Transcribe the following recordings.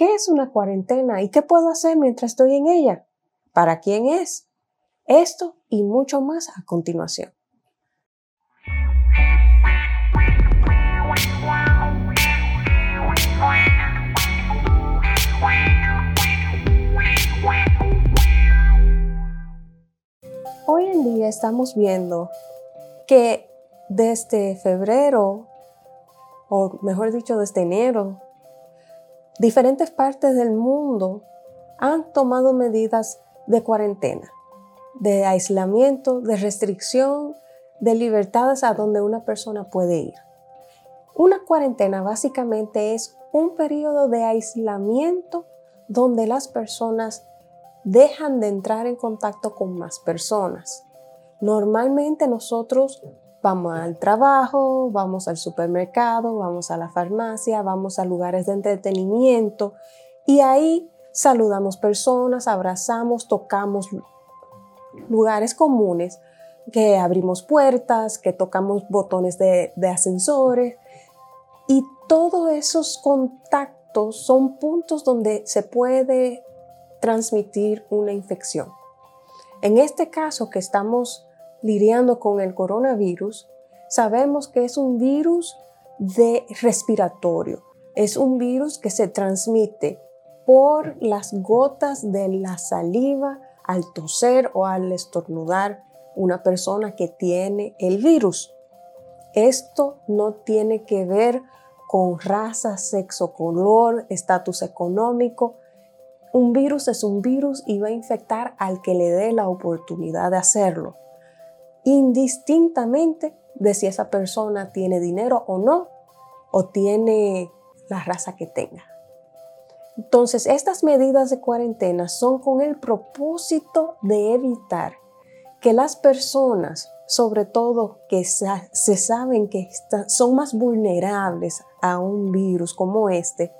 ¿Qué es una cuarentena y qué puedo hacer mientras estoy en ella? ¿Para quién es? Esto y mucho más a continuación. Hoy en día estamos viendo que desde febrero, o mejor dicho, desde enero, diferentes partes del mundo han tomado medidas de cuarentena, de aislamiento, de restricción de libertades a donde una persona puede ir. Una cuarentena básicamente es un periodo de aislamiento donde las personas dejan de entrar en contacto con más personas. Normalmente nosotros vamos al trabajo, vamos al supermercado, vamos a la farmacia, vamos a lugares de entretenimiento y ahí saludamos personas, abrazamos, tocamos lugares comunes, que abrimos puertas, que tocamos botones de, ascensores y todos esos contactos son puntos donde se puede transmitir una infección. En este caso que estamos lidiando con el coronavirus, sabemos que es un virus de respiratorio. Es un virus que se transmite por las gotas de la saliva al toser o al estornudar una persona que tiene el virus. Esto no tiene que ver con raza, sexo, color, estatus económico, un virus es un virus y va a infectar al que le dé la oportunidad de hacerlo, indistintamente de si esa persona tiene dinero o no, o tiene la raza que tenga. Entonces, estas medidas de cuarentena son con el propósito de evitar que las personas, sobre todo que se saben que son más vulnerables a un virus como este,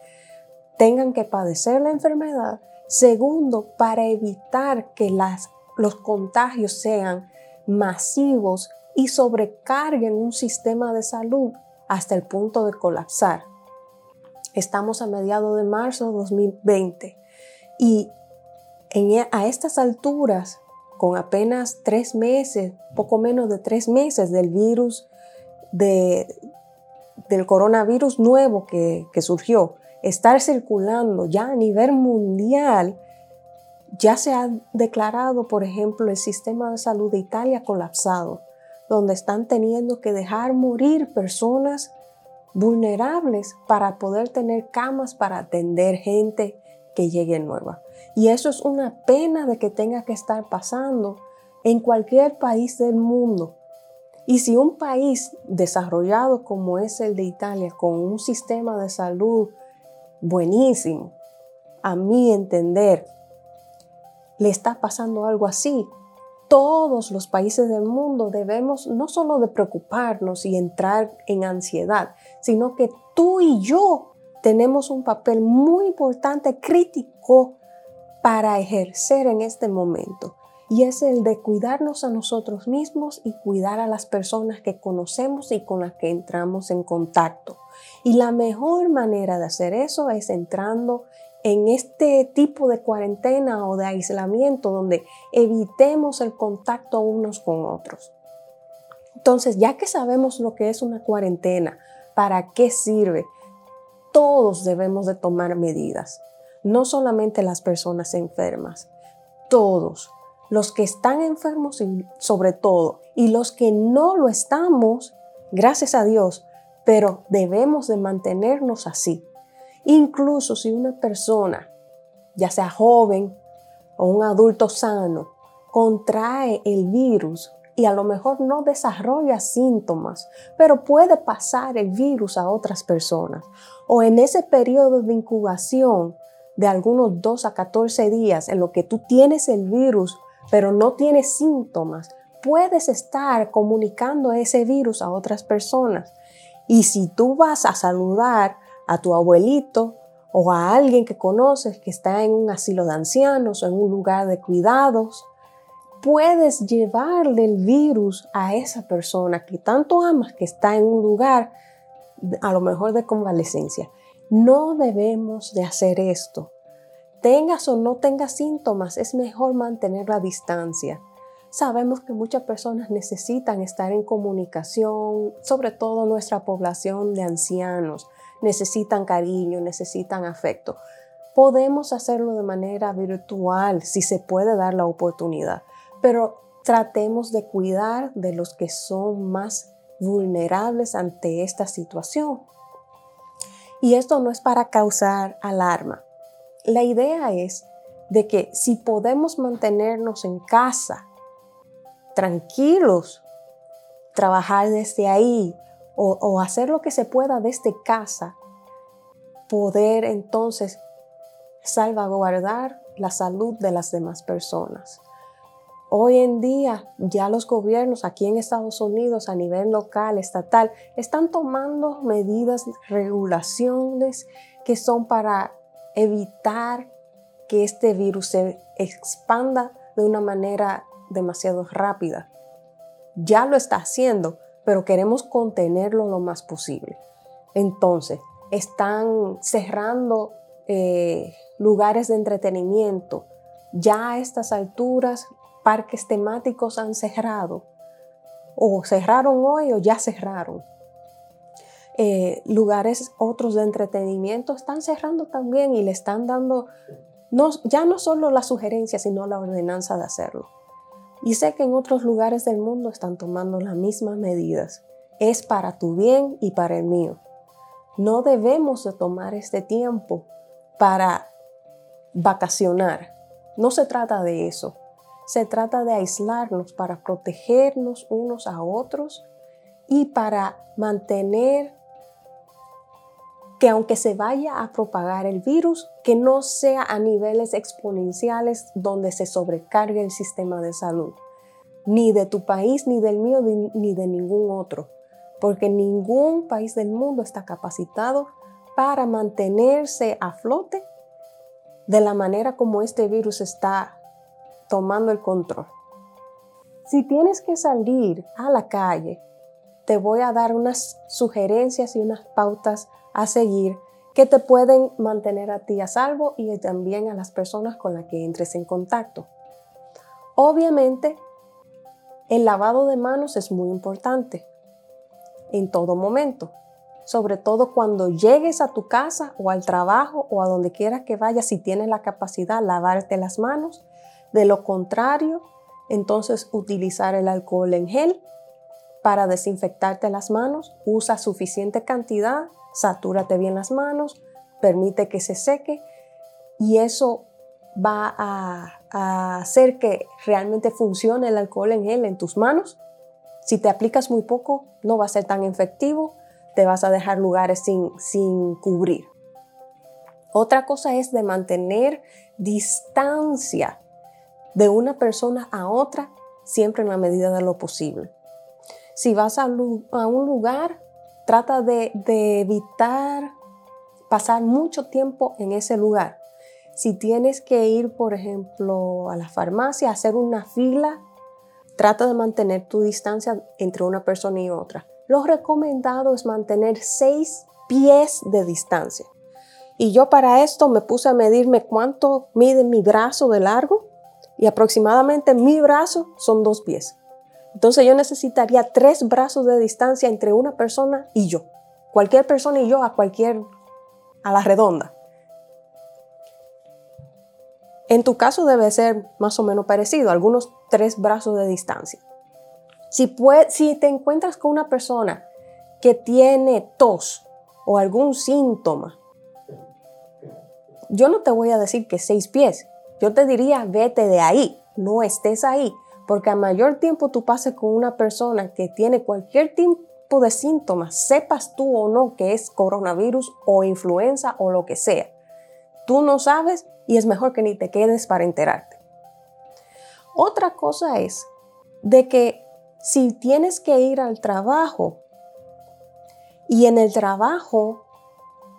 tengan que padecer la enfermedad. Segundo, para evitar que las, los contagios sean masivos y sobrecarguen un sistema de salud hasta el punto de colapsar. Estamos a mediados de marzo de 2020 y e, a estas alturas, con apenas tres meses, poco menos de tres meses del virus, de, del coronavirus nuevo que, que surgió, estar circulando ya a nivel mundial, ya se ha declarado, por ejemplo, el sistema de salud de Italia colapsado, donde están teniendo que dejar morir personas vulnerables para poder tener camas para atender gente que llegue nueva. Y eso es una pena de que tenga que estar pasando en cualquier país del mundo. Y si un país desarrollado como es el de Italia, con un sistema de salud buenísimo. A mi entender, le está pasando algo así. Todos los países del mundo debemos no solo de preocuparnos y entrar en ansiedad, sino que tú y yo tenemos un papel muy importante, crítico, para ejercer en este momento. Y es el de cuidarnos a nosotros mismos y cuidar a las personas que conocemos y con las que entramos en contacto. Y la mejor manera de hacer eso es entrando en este tipo de cuarentena o de aislamiento donde evitemos el contacto unos con otros. Entonces, ya que sabemos lo que es una cuarentena, para qué sirve, todos debemos de tomar medidas, no solamente las personas enfermas, todos, los que están enfermos sobre todo, y los que no lo estamos, gracias a Dios, pero debemos de mantenernos así. Incluso si una persona, ya sea joven o un adulto sano, contrae el virus y a lo mejor no desarrolla síntomas, pero puede pasar el virus a otras personas. O en ese periodo de incubación de algunos 2 a 14 días en lo que tú tienes el virus, pero no tienes síntomas, puedes estar comunicando ese virus a otras personas. Y si tú vas a saludar a tu abuelito o a alguien que conoces que está en un asilo de ancianos o en un lugar de cuidados, puedes llevarle el virus a esa persona que tanto amas que está en un lugar a lo mejor de convalecencia. No debemos de hacer esto. Tengas o no tengas síntomas, es mejor mantener la distancia. Sabemos que muchas personas necesitan estar en comunicación, sobre todo nuestra población de ancianos, necesitan cariño, necesitan afecto. Podemos hacerlo de manera virtual si se puede dar la oportunidad, pero tratemos de cuidar de los que son más vulnerables ante esta situación. Y esto no es para causar alarma. La idea es de que si podemos mantenernos en casa, tranquilos, trabajar desde ahí o, hacer lo que se pueda desde casa, poder entonces salvaguardar la salud de las demás personas. Hoy en día ya los gobiernos aquí en Estados Unidos a nivel local, estatal, están tomando medidas, regulaciones que son para evitar que este virus se expanda de una manera demasiado rápida. Ya lo está haciendo, pero queremos contenerlo lo más posible. Entonces, están cerrando eh, lugares de entretenimiento. Ya a estas alturas parques temáticos han cerrado, o cerraron hoy o ya cerraron. Eh, lugares otros de entretenimiento están cerrando también y le están dando ya no solo la sugerencia, sino la ordenanza de hacerlo. Y sé que en otros lugares del mundo están tomando las mismas medidas. Es para tu bien y para el mío. No debemos de tomar este tiempo para vacacionar. No se trata de eso. Se trata de aislarnos para protegernos unos a otros y para mantener que aunque se vaya a propagar el virus, que no sea a niveles exponenciales donde se sobrecargue el sistema de salud, ni de tu país, ni del mío, ni de ningún otro, porque ningún país del mundo está capacitado para mantenerse a flote de la manera como este virus está tomando el control. Si tienes que salir a la calle, te voy a dar unas sugerencias y unas pautas a seguir que te pueden mantener a ti a salvo y también a las personas con las que entres en contacto. Obviamente, el lavado de manos es muy importante en todo momento, sobre todo cuando llegues a tu casa o al trabajo o a donde quiera que vayas, si tienes la capacidad, lavarte las manos de lo contrario, entonces utilizar el alcohol en gel para desinfectarte las manos. Usa suficiente cantidad, satúrate bien las manos, permite que se seque y eso va a, hacer que realmente funcione el alcohol en gel en tus manos. Si te aplicas muy poco, no va a ser tan efectivo, te vas a dejar lugares sin, sin cubrir. Otra cosa es de mantener distancia de una persona a otra, siempre en la medida de lo posible. Si vas a, un lugar, trata de, evitar pasar mucho tiempo en ese lugar. Si tienes que ir, por ejemplo, a la farmacia, hacer una fila, trata de mantener tu distancia entre una persona y otra. Lo recomendado es mantener seis pies de distancia. Y yo para esto me puse a medirme cuánto mide mi brazo de largo y aproximadamente mi brazo son dos pies. Entonces yo necesitaría tres brazos de distancia entre una persona y yo. Cualquier persona y yo a cualquier, a la redonda. En tu caso debe ser más o menos parecido, algunos tres brazos de distancia. Si, si te encuentras con una persona que tiene tos o algún síntoma, yo no te voy a decir que seis pies, yo te diría, vete de ahí, no estés ahí, porque a mayor tiempo tú pases con una persona que tiene cualquier tipo de síntomas, sepas tú o no que es coronavirus o influenza o lo que sea. Tú no sabes y es mejor que ni te quedes para enterarte. Otra cosa es de que si tienes que ir al trabajo y en el trabajo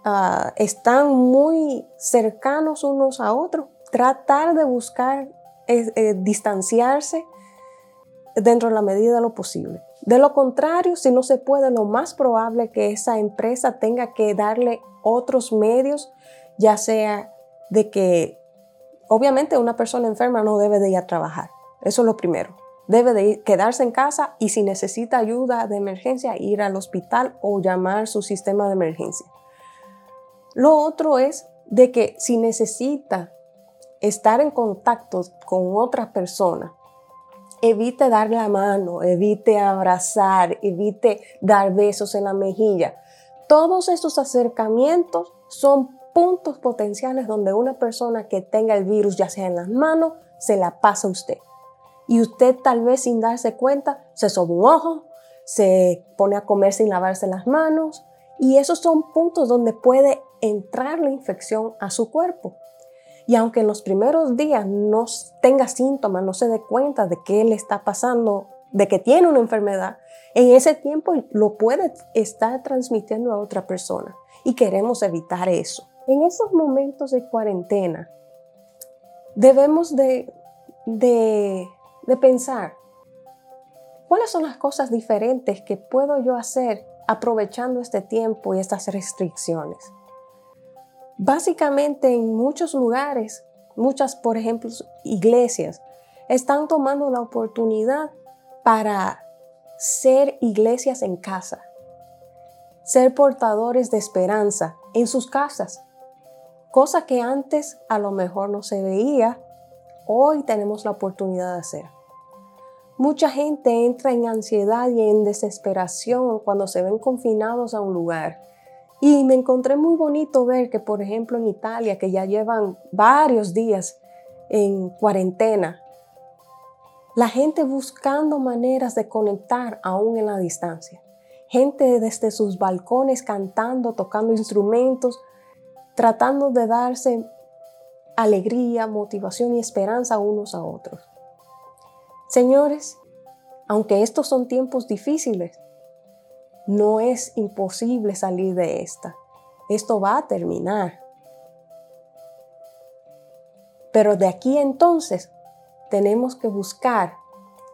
ah, están muy cercanos unos a otros, tratar de buscar eh, distanciarse dentro de la medida de lo posible. De lo contrario, si no se puede, lo más probable que esa empresa tenga que darle otros medios, ya sea de que obviamente una persona enferma no debe de ir a trabajar. Eso es lo primero. Debe de quedarse en casa y si necesita ayuda de emergencia, ir al hospital o llamar su sistema de emergencia. Lo otro es de que si necesita estar en contacto con otra persona, evite dar la mano, evite abrazar, evite dar besos en la mejilla. Todos estos acercamientos son puntos potenciales donde una persona que tenga el virus, ya sea en las manos, se la pasa a usted. Y usted tal vez sin darse cuenta se soba un ojo, se pone a comer sin lavarse las manos. Y esos son puntos donde puede entrar la infección a su cuerpo. Y aunque en los primeros días no tenga síntomas, no se dé cuenta de qué le está pasando, de que tiene una enfermedad, en ese tiempo lo puede estar transmitiendo a otra persona. Y queremos evitar eso. En esos momentos de cuarentena, debemos de, de, de pensar, ¿cuáles son las cosas diferentes que puedo yo hacer aprovechando este tiempo y estas restricciones? Básicamente en muchos lugares, muchas, por ejemplo, iglesias, están tomando la oportunidad para ser iglesias en casa, ser portadores de esperanza en sus casas, cosa que antes a lo mejor no se veía, hoy tenemos la oportunidad de hacer. Mucha gente entra en ansiedad y en desesperación cuando se ven confinados a un lugar y me encontré muy bonito ver que, por ejemplo, en Italia, que ya llevan varios días en cuarentena, la gente buscando maneras de conectar aún en la distancia. Gente desde sus balcones cantando, tocando instrumentos, tratando de darse alegría, motivación y esperanza unos a otros. Señores, aunque estos son tiempos difíciles, no es imposible salir de esta. Esto va a terminar. Pero de aquí entonces tenemos que buscar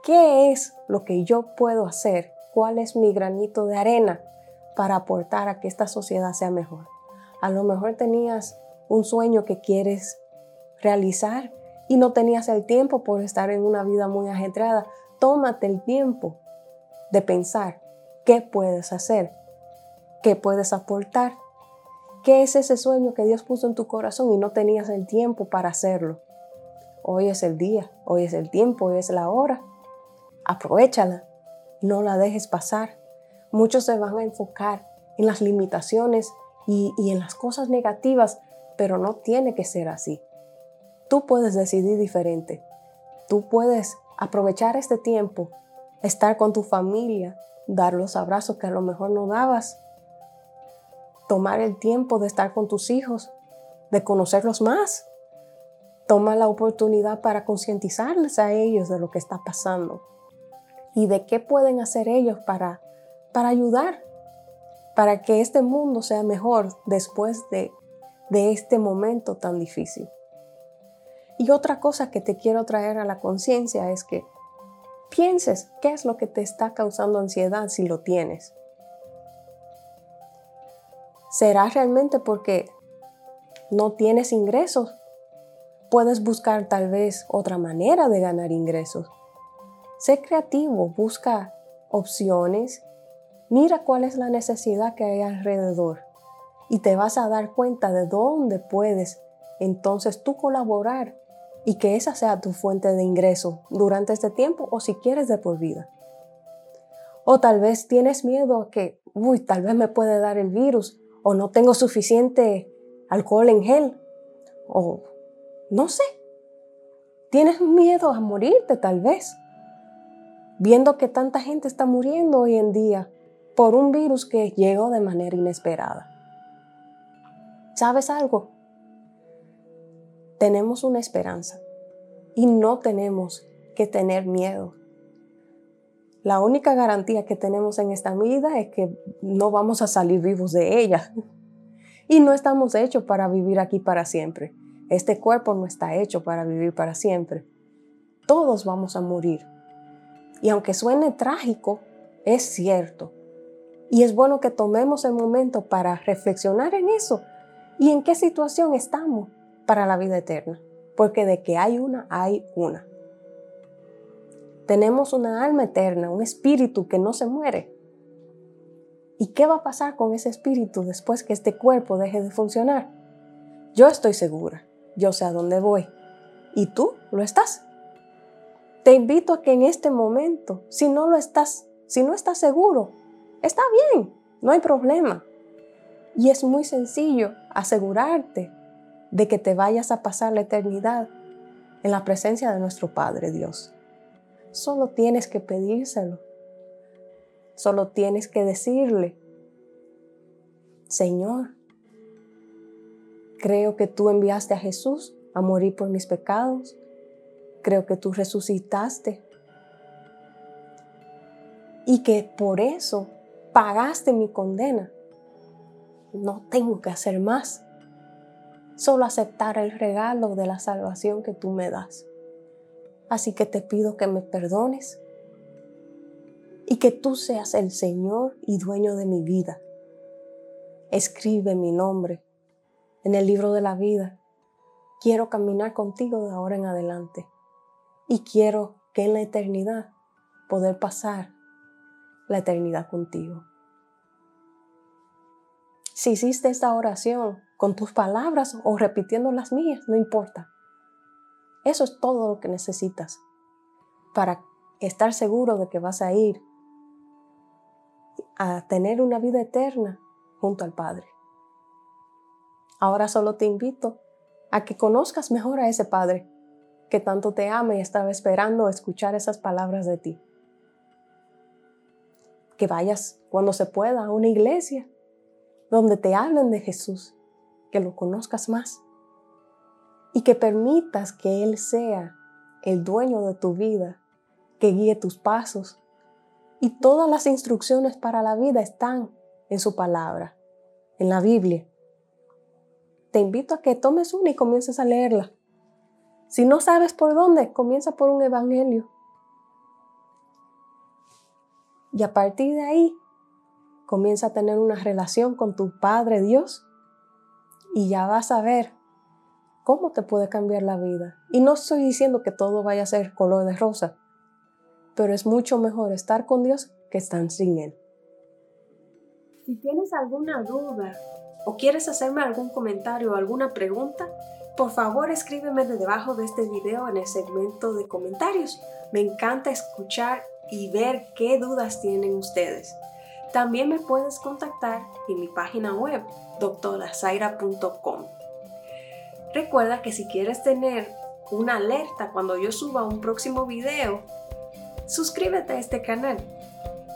qué es lo que yo puedo hacer, cuál es mi granito de arena para aportar a que esta sociedad sea mejor. A lo mejor tenías un sueño que quieres realizar y no tenías el tiempo por estar en una vida muy ajetreada. Tómate el tiempo de pensar ¿Qué puedes hacer? ¿Qué puedes aportar? ¿Qué es ese sueño que Dios puso en tu corazón y no tenías el tiempo para hacerlo? Hoy es el día, hoy es el tiempo, hoy es la hora. Aprovechala, no la dejes pasar. Muchos se van a enfocar en las limitaciones y, y en las cosas negativas, pero no tiene que ser así. Tú puedes decidir diferente. Tú puedes aprovechar este tiempo, estar con tu familia, dar los abrazos que a lo mejor no dabas, tomar el tiempo de estar con tus hijos, de conocerlos más. Toma la oportunidad para concientizarles a ellos de lo que está pasando y de qué pueden hacer ellos para, para ayudar, para que este mundo sea mejor después de, de este momento tan difícil. Y otra cosa que te quiero traer a la conciencia es que pienses qué es lo que te está causando ansiedad si lo tienes. ¿Será realmente porque no tienes ingresos? Puedes buscar tal vez otra manera de ganar ingresos. Sé creativo, busca opciones, mira cuál es la necesidad que hay alrededor y te vas a dar cuenta de dónde puedes entonces tú colaborar y que esa sea tu fuente de ingreso durante este tiempo o si quieres de por vida. O tal vez tienes miedo a que, uy, tal vez me puede dar el virus o no tengo suficiente alcohol en gel o no sé. Tienes miedo a morirte tal vez, viendo que tanta gente está muriendo hoy en día por un virus que llegó de manera inesperada. ¿Sabes algo? Tenemos una esperanza y no tenemos que tener miedo. La única garantía que tenemos en esta vida es que no vamos a salir vivos de ella. Y no estamos hechos para vivir aquí para siempre. Este cuerpo no está hecho para vivir para siempre. Todos vamos a morir. Y aunque suene trágico, es cierto. Y es bueno que tomemos el momento para reflexionar en eso y en qué situación estamos para la vida eterna. Porque de que hay una, hay una. Tenemos una alma eterna, un espíritu que no se muere. ¿Y qué va a pasar con ese espíritu después que este cuerpo deje de funcionar? Yo estoy segura, yo sé a dónde voy. ¿Y tú lo estás? Te invito a que en este momento, si no lo estás, si no estás seguro, está bien, no hay problema. Y es muy sencillo asegurarte de que te vayas a pasar la eternidad en la presencia de nuestro Padre Dios. Solo tienes que pedírselo. Solo tienes que decirle, Señor, creo que tú enviaste a Jesús a morir por mis pecados. Creo que tú resucitaste. Y que por eso pagaste mi condena. No tengo que hacer más. Solo aceptar el regalo de la salvación que tú me das. Así que te pido que me perdones y que tú seas el Señor y dueño de mi vida. Escribe mi nombre en el libro de la vida. Quiero caminar contigo de ahora en adelante y quiero que en la eternidad poder pasar la eternidad contigo. Si hiciste esta oración con tus palabras o repitiendo las mías, no importa. Eso es todo lo que necesitas para estar seguro de que vas a ir a tener una vida eterna junto al Padre. Ahora solo te invito a que conozcas mejor a ese Padre que tanto te ama y estaba esperando escuchar esas palabras de ti. Que vayas cuando se pueda a una iglesia donde te hablen de Jesús, que lo conozcas más y que permitas que Él sea el dueño de tu vida, que guíe tus pasos. Y todas las instrucciones para la vida están en su palabra, en la Biblia. Te invito a que tomes una y comiences a leerla. Si no sabes por dónde, comienza por un evangelio. Y a partir de ahí, comienza a tener una relación con tu Padre Dios y ya vas a ver cómo te puede cambiar la vida. Y no estoy diciendo que todo vaya a ser color de rosa, pero es mucho mejor estar con Dios que estar sin Él. Si tienes alguna duda o quieres hacerme algún comentario o alguna pregunta, por favor escríbeme de debajo de este video en el segmento de comentarios. Me encanta escuchar y ver qué dudas tienen ustedes. También me puedes contactar en mi página web doctorazaira.com. Recuerda que si quieres tener una alerta cuando yo suba un próximo video, suscríbete a este canal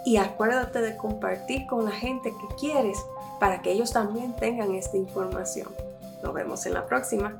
y acuérdate de compartir con la gente que quieres para que ellos también tengan esta información. Nos vemos en la próxima.